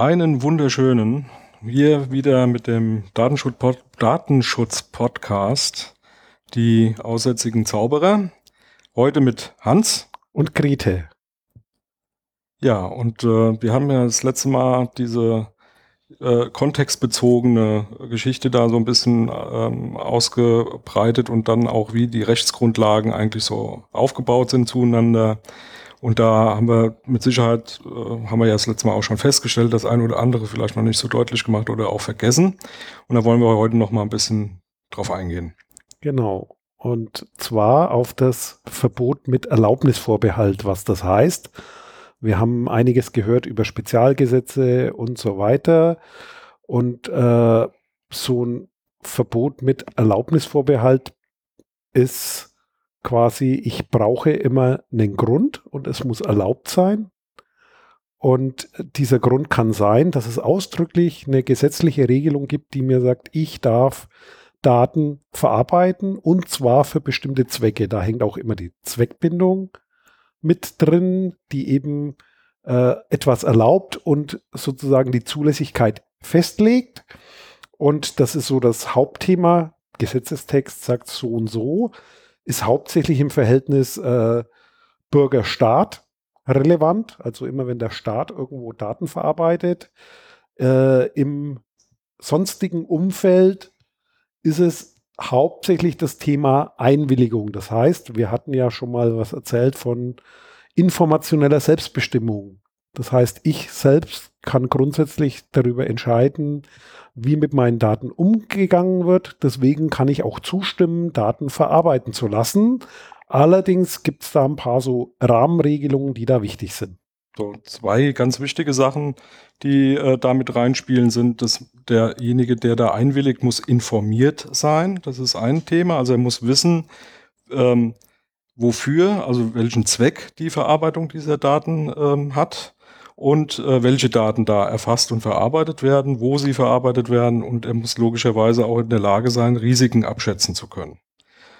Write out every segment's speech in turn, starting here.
Einen wunderschönen. Hier wieder mit dem Datenschutz-Podcast, die aussätzigen Zauberer. Heute mit Hans. Und Grete. Ja, und äh, wir haben ja das letzte Mal diese äh, kontextbezogene Geschichte da so ein bisschen ähm, ausgebreitet und dann auch, wie die Rechtsgrundlagen eigentlich so aufgebaut sind zueinander. Und da haben wir mit Sicherheit, äh, haben wir ja das letzte Mal auch schon festgestellt, das eine oder andere vielleicht noch nicht so deutlich gemacht oder auch vergessen. Und da wollen wir heute noch mal ein bisschen drauf eingehen. Genau. Und zwar auf das Verbot mit Erlaubnisvorbehalt, was das heißt. Wir haben einiges gehört über Spezialgesetze und so weiter. Und äh, so ein Verbot mit Erlaubnisvorbehalt ist quasi, ich brauche immer einen Grund und es muss erlaubt sein. Und dieser Grund kann sein, dass es ausdrücklich eine gesetzliche Regelung gibt, die mir sagt, ich darf Daten verarbeiten und zwar für bestimmte Zwecke. Da hängt auch immer die Zweckbindung mit drin, die eben äh, etwas erlaubt und sozusagen die Zulässigkeit festlegt. Und das ist so das Hauptthema. Gesetzestext sagt so und so ist hauptsächlich im Verhältnis äh, Bürger-Staat relevant. Also immer wenn der Staat irgendwo Daten verarbeitet. Äh, Im sonstigen Umfeld ist es hauptsächlich das Thema Einwilligung. Das heißt, wir hatten ja schon mal was erzählt von informationeller Selbstbestimmung. Das heißt, ich selbst kann grundsätzlich darüber entscheiden, wie mit meinen Daten umgegangen wird. Deswegen kann ich auch zustimmen, Daten verarbeiten zu lassen. Allerdings gibt es da ein paar so Rahmenregelungen, die da wichtig sind. So, zwei ganz wichtige Sachen, die äh, damit reinspielen, sind, dass derjenige, der da einwilligt, muss informiert sein. Das ist ein Thema. Also er muss wissen, ähm, wofür, also welchen Zweck die Verarbeitung dieser Daten ähm, hat und äh, welche Daten da erfasst und verarbeitet werden, wo sie verarbeitet werden und er muss logischerweise auch in der Lage sein, Risiken abschätzen zu können.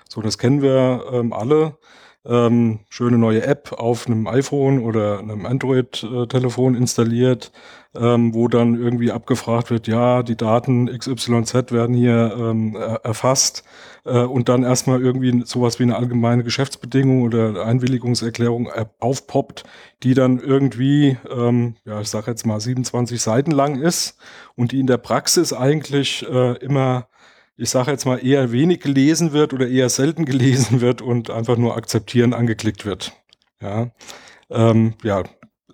So, das kennen wir ähm, alle ähm, schöne neue App auf einem iPhone oder einem Android-Telefon installiert, ähm, wo dann irgendwie abgefragt wird, ja, die Daten XYZ werden hier ähm, erfasst äh, und dann erstmal irgendwie sowas wie eine allgemeine Geschäftsbedingung oder Einwilligungserklärung aufpoppt, die dann irgendwie, ähm, ja, ich sage jetzt mal 27 Seiten lang ist und die in der Praxis eigentlich äh, immer ich sage jetzt mal, eher wenig gelesen wird oder eher selten gelesen wird und einfach nur akzeptieren angeklickt wird. Ja, ähm, ja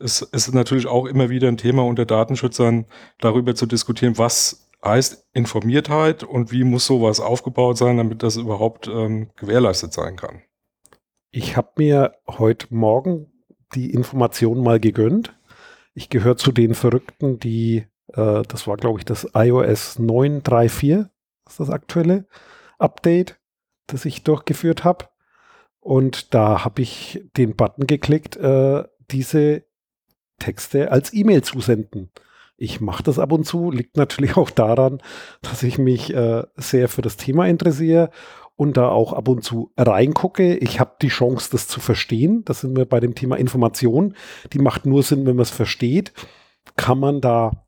es, es ist natürlich auch immer wieder ein Thema unter Datenschützern, darüber zu diskutieren, was heißt Informiertheit und wie muss sowas aufgebaut sein, damit das überhaupt ähm, gewährleistet sein kann. Ich habe mir heute Morgen die Information mal gegönnt. Ich gehöre zu den Verrückten, die, äh, das war glaube ich das iOS 934, ist das aktuelle Update, das ich durchgeführt habe. Und da habe ich den Button geklickt, äh, diese Texte als E-Mail zusenden. Ich mache das ab und zu, liegt natürlich auch daran, dass ich mich äh, sehr für das Thema interessiere und da auch ab und zu reingucke. Ich habe die Chance, das zu verstehen. Das sind wir bei dem Thema Information. Die macht nur Sinn, wenn man es versteht. Kann man da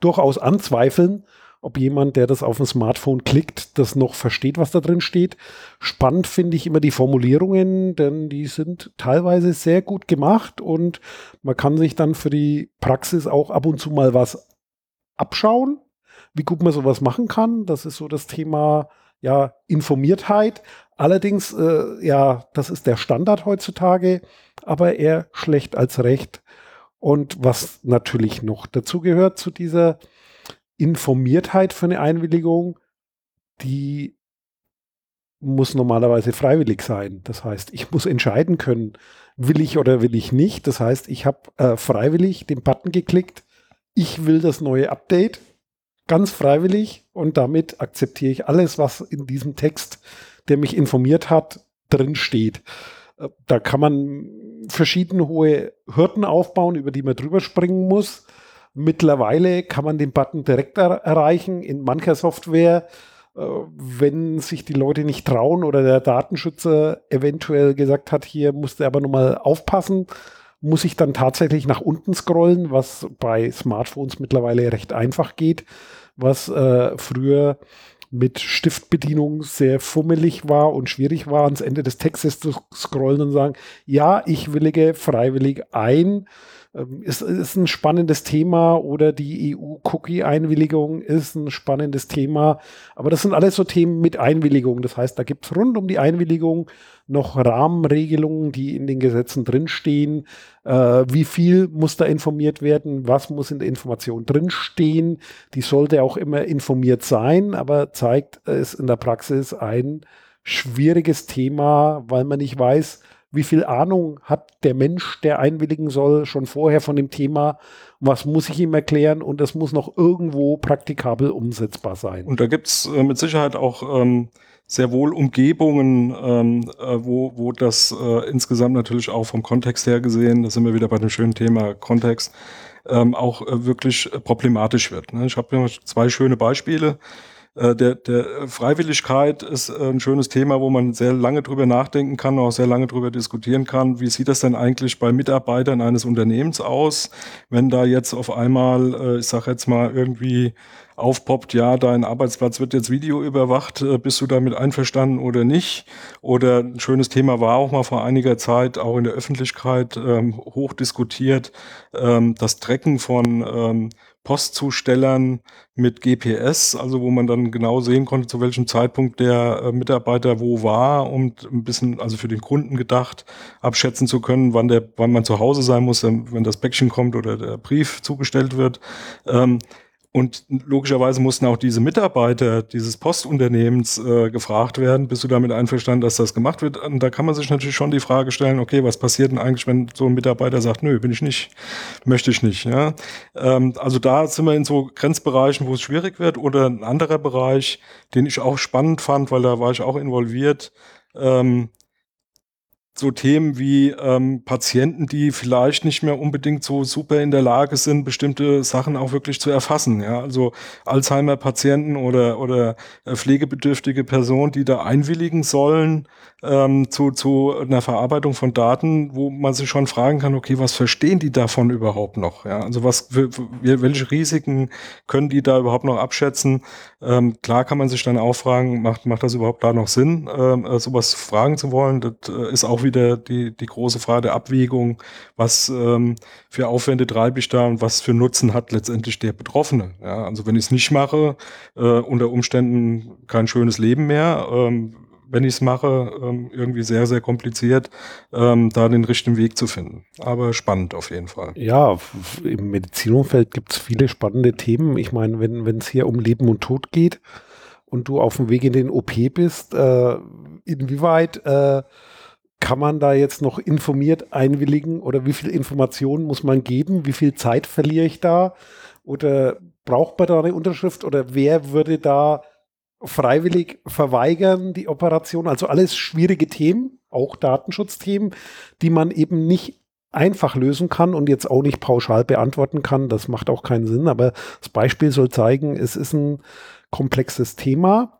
durchaus anzweifeln, ob jemand, der das auf dem Smartphone klickt, das noch versteht, was da drin steht. Spannend finde ich immer die Formulierungen, denn die sind teilweise sehr gut gemacht und man kann sich dann für die Praxis auch ab und zu mal was abschauen, wie gut man sowas machen kann. Das ist so das Thema ja, Informiertheit. Allerdings, äh, ja, das ist der Standard heutzutage, aber eher schlecht als recht. Und was natürlich noch dazu gehört zu dieser Informiertheit für eine Einwilligung, die muss normalerweise freiwillig sein. Das heißt, ich muss entscheiden können, will ich oder will ich nicht. Das heißt, ich habe äh, freiwillig den Button geklickt, ich will das neue Update, ganz freiwillig und damit akzeptiere ich alles, was in diesem Text, der mich informiert hat, drin steht. Äh, da kann man verschiedene hohe Hürden aufbauen, über die man drüber springen muss. Mittlerweile kann man den Button direkt er erreichen in mancher Software. Äh, wenn sich die Leute nicht trauen oder der Datenschützer eventuell gesagt hat, hier musst du aber nochmal aufpassen, muss ich dann tatsächlich nach unten scrollen, was bei Smartphones mittlerweile recht einfach geht, was äh, früher mit Stiftbedienung sehr fummelig war und schwierig war, ans Ende des Textes zu scrollen und sagen, ja, ich willige freiwillig ein ist, ist ein spannendes Thema oder die EU-Cookie-Einwilligung ist ein spannendes Thema. Aber das sind alles so Themen mit Einwilligung. Das heißt, da gibt es rund um die Einwilligung noch Rahmenregelungen, die in den Gesetzen drinstehen. Äh, wie viel muss da informiert werden? Was muss in der Information drinstehen? Die sollte auch immer informiert sein, aber zeigt es in der Praxis ein schwieriges Thema, weil man nicht weiß, wie viel Ahnung hat der Mensch, der einwilligen soll, schon vorher von dem Thema, was muss ich ihm erklären und das muss noch irgendwo praktikabel umsetzbar sein. Und da gibt's äh, mit Sicherheit auch ähm, sehr wohl Umgebungen, ähm, äh, wo, wo das äh, insgesamt natürlich auch vom Kontext her gesehen, da sind wir wieder bei dem schönen Thema Kontext, ähm, auch äh, wirklich problematisch wird. Ne? Ich habe zwei schöne Beispiele. Äh, der, der Freiwilligkeit ist äh, ein schönes Thema, wo man sehr lange drüber nachdenken kann, auch sehr lange drüber diskutieren kann. Wie sieht das denn eigentlich bei Mitarbeitern eines Unternehmens aus, wenn da jetzt auf einmal, äh, ich sage jetzt mal irgendwie aufpoppt, ja, dein Arbeitsplatz wird jetzt Video überwacht, bist du damit einverstanden oder nicht? Oder ein schönes Thema war auch mal vor einiger Zeit auch in der Öffentlichkeit ähm, hoch diskutiert, ähm, das Trecken von ähm, Postzustellern mit GPS, also wo man dann genau sehen konnte, zu welchem Zeitpunkt der äh, Mitarbeiter wo war, um ein bisschen, also für den Kunden gedacht, abschätzen zu können, wann der, wann man zu Hause sein muss, wenn das Päckchen kommt oder der Brief zugestellt wird. Ähm, und logischerweise mussten auch diese Mitarbeiter dieses Postunternehmens äh, gefragt werden, bist du damit einverstanden, dass das gemacht wird? Und da kann man sich natürlich schon die Frage stellen, okay, was passiert denn eigentlich, wenn so ein Mitarbeiter sagt, nö, bin ich nicht, möchte ich nicht. Ja? Ähm, also da sind wir in so Grenzbereichen, wo es schwierig wird. Oder ein anderer Bereich, den ich auch spannend fand, weil da war ich auch involviert, ähm, so Themen wie ähm, Patienten, die vielleicht nicht mehr unbedingt so super in der Lage sind, bestimmte Sachen auch wirklich zu erfassen. Ja, also Alzheimer-Patienten oder oder äh, pflegebedürftige Personen, die da einwilligen sollen ähm, zu zu einer Verarbeitung von Daten, wo man sich schon fragen kann, okay, was verstehen die davon überhaupt noch? Ja, also was welche Risiken können die da überhaupt noch abschätzen? Ähm, klar kann man sich dann auch fragen, macht macht das überhaupt da noch Sinn, ähm, äh, sowas fragen zu wollen? Das äh, ist auch wieder die, die große Frage der Abwägung, was ähm, für Aufwände treibe ich da und was für Nutzen hat letztendlich der Betroffene. Ja, also wenn ich es nicht mache, äh, unter Umständen kein schönes Leben mehr. Ähm, wenn ich es mache, ähm, irgendwie sehr, sehr kompliziert, ähm, da den richtigen Weg zu finden. Aber spannend auf jeden Fall. Ja, im Medizinumfeld gibt es viele spannende Themen. Ich meine, wenn es hier um Leben und Tod geht und du auf dem Weg in den OP bist, äh, inwieweit äh, kann man da jetzt noch informiert einwilligen oder wie viel Informationen muss man geben? Wie viel Zeit verliere ich da? Oder braucht man da eine Unterschrift oder wer würde da freiwillig verweigern, die Operation? Also alles schwierige Themen, auch Datenschutzthemen, die man eben nicht einfach lösen kann und jetzt auch nicht pauschal beantworten kann. Das macht auch keinen Sinn, aber das Beispiel soll zeigen, es ist ein komplexes Thema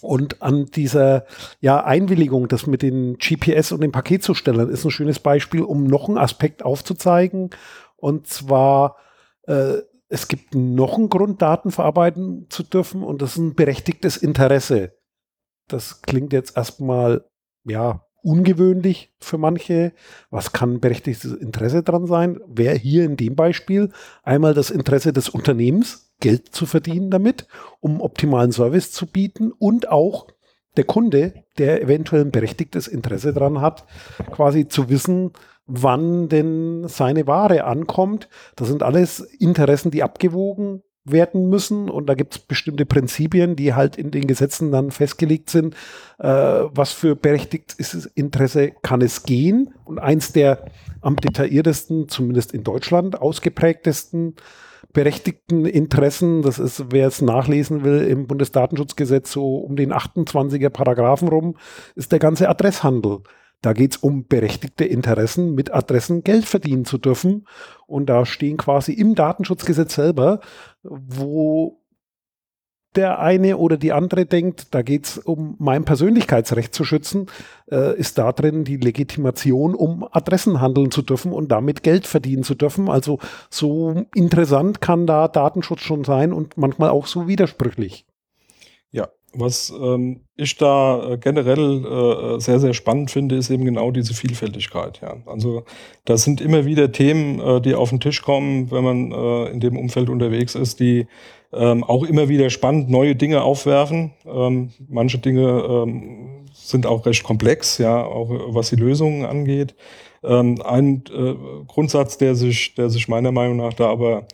und an dieser ja, Einwilligung, das mit den GPS und den Paketzustellern, ist ein schönes Beispiel, um noch einen Aspekt aufzuzeigen. Und zwar, äh, es gibt noch einen Grund, Daten verarbeiten zu dürfen, und das ist ein berechtigtes Interesse. Das klingt jetzt erstmal, ja, ungewöhnlich für manche. Was kann berechtigtes Interesse dran sein? Wäre hier in dem Beispiel einmal das Interesse des Unternehmens, Geld zu verdienen damit, um optimalen Service zu bieten und auch der Kunde, der eventuell ein berechtigtes Interesse daran hat, quasi zu wissen, wann denn seine Ware ankommt. Das sind alles Interessen, die abgewogen werden müssen und da gibt es bestimmte Prinzipien, die halt in den Gesetzen dann festgelegt sind, äh, was für berechtigtes Interesse kann es gehen. Und eins der am detailliertesten, zumindest in Deutschland ausgeprägtesten berechtigten Interessen, das ist, wer es nachlesen will, im Bundesdatenschutzgesetz so um den 28er Paragraphen rum, ist der ganze Adresshandel. Da geht es um berechtigte Interessen, mit Adressen Geld verdienen zu dürfen. Und da stehen quasi im Datenschutzgesetz selber, wo der eine oder die andere denkt, da geht es um mein Persönlichkeitsrecht zu schützen, äh, ist da drin die Legitimation, um Adressen handeln zu dürfen und damit Geld verdienen zu dürfen. Also so interessant kann da Datenschutz schon sein und manchmal auch so widersprüchlich. Was ähm, ich da äh, generell äh, sehr, sehr spannend finde, ist eben genau diese Vielfältigkeit. Ja. Also das sind immer wieder Themen, äh, die auf den Tisch kommen, wenn man äh, in dem Umfeld unterwegs ist, die ähm, auch immer wieder spannend neue Dinge aufwerfen. Ähm, manche Dinge ähm, sind auch recht komplex, ja, auch was die Lösungen angeht. Ähm, ein äh, Grundsatz, der sich, der sich meiner Meinung nach da aber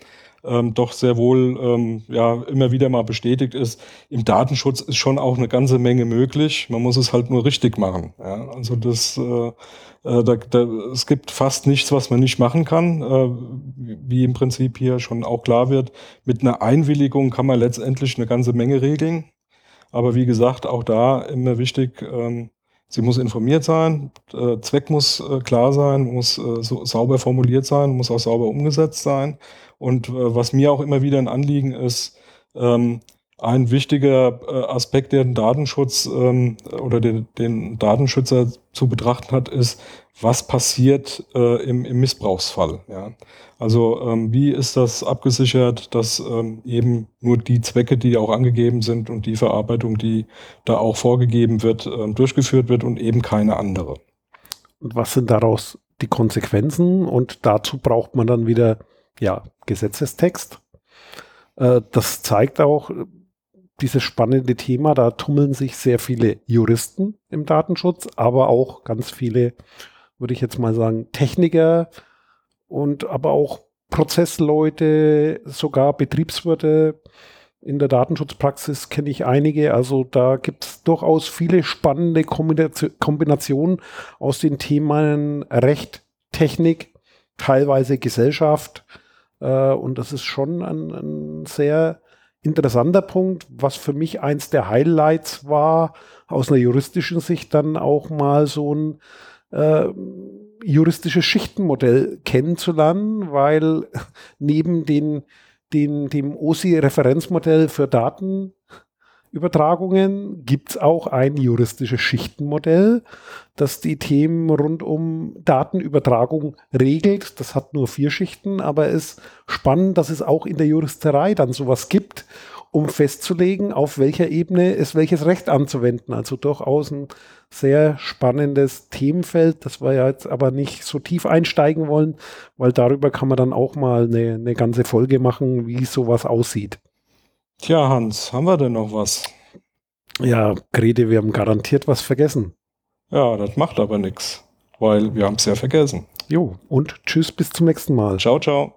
ähm, doch sehr wohl ähm, ja immer wieder mal bestätigt ist, im Datenschutz ist schon auch eine ganze Menge möglich. Man muss es halt nur richtig machen. Ja? Also das äh, äh, da, da, es gibt fast nichts, was man nicht machen kann, äh, wie im Prinzip hier schon auch klar wird. Mit einer Einwilligung kann man letztendlich eine ganze Menge regeln. Aber wie gesagt, auch da immer wichtig, ähm, sie muss informiert sein, äh, Zweck muss äh, klar sein, muss äh, so sauber formuliert sein, muss auch sauber umgesetzt sein. Und äh, was mir auch immer wieder ein Anliegen ist, ähm, ein wichtiger äh, Aspekt, der den Datenschutz ähm, oder den, den, Datenschützer zu betrachten hat, ist, was passiert äh, im, im, Missbrauchsfall. Ja? Also ähm, wie ist das abgesichert, dass ähm, eben nur die Zwecke, die auch angegeben sind und die Verarbeitung, die da auch vorgegeben wird, ähm, durchgeführt wird und eben keine andere. Und was sind daraus die Konsequenzen? Und dazu braucht man dann wieder ja, Gesetzestext. Äh, das zeigt auch, dieses spannende Thema. Da tummeln sich sehr viele Juristen im Datenschutz, aber auch ganz viele, würde ich jetzt mal sagen, Techniker und aber auch Prozessleute, sogar Betriebswirte. In der Datenschutzpraxis kenne ich einige. Also da gibt es durchaus viele spannende Kombinationen aus den Themen Recht, Technik, teilweise Gesellschaft. Äh, und das ist schon ein, ein sehr interessanter Punkt, was für mich eins der Highlights war, aus einer juristischen Sicht dann auch mal so ein äh, juristisches Schichtenmodell kennenzulernen, weil neben den, den, dem OSI-Referenzmodell für Daten Übertragungen gibt es auch ein juristisches Schichtenmodell, das die Themen rund um Datenübertragung regelt. Das hat nur vier Schichten, aber es ist spannend, dass es auch in der Juristerei dann sowas gibt, um festzulegen, auf welcher Ebene es welches Recht anzuwenden. Also durchaus ein sehr spannendes Themenfeld, das wir jetzt aber nicht so tief einsteigen wollen, weil darüber kann man dann auch mal eine, eine ganze Folge machen, wie sowas aussieht. Tja, Hans, haben wir denn noch was? Ja, Grete, wir haben garantiert was vergessen. Ja, das macht aber nichts, weil wir haben es ja vergessen. Jo, und tschüss, bis zum nächsten Mal. Ciao, ciao.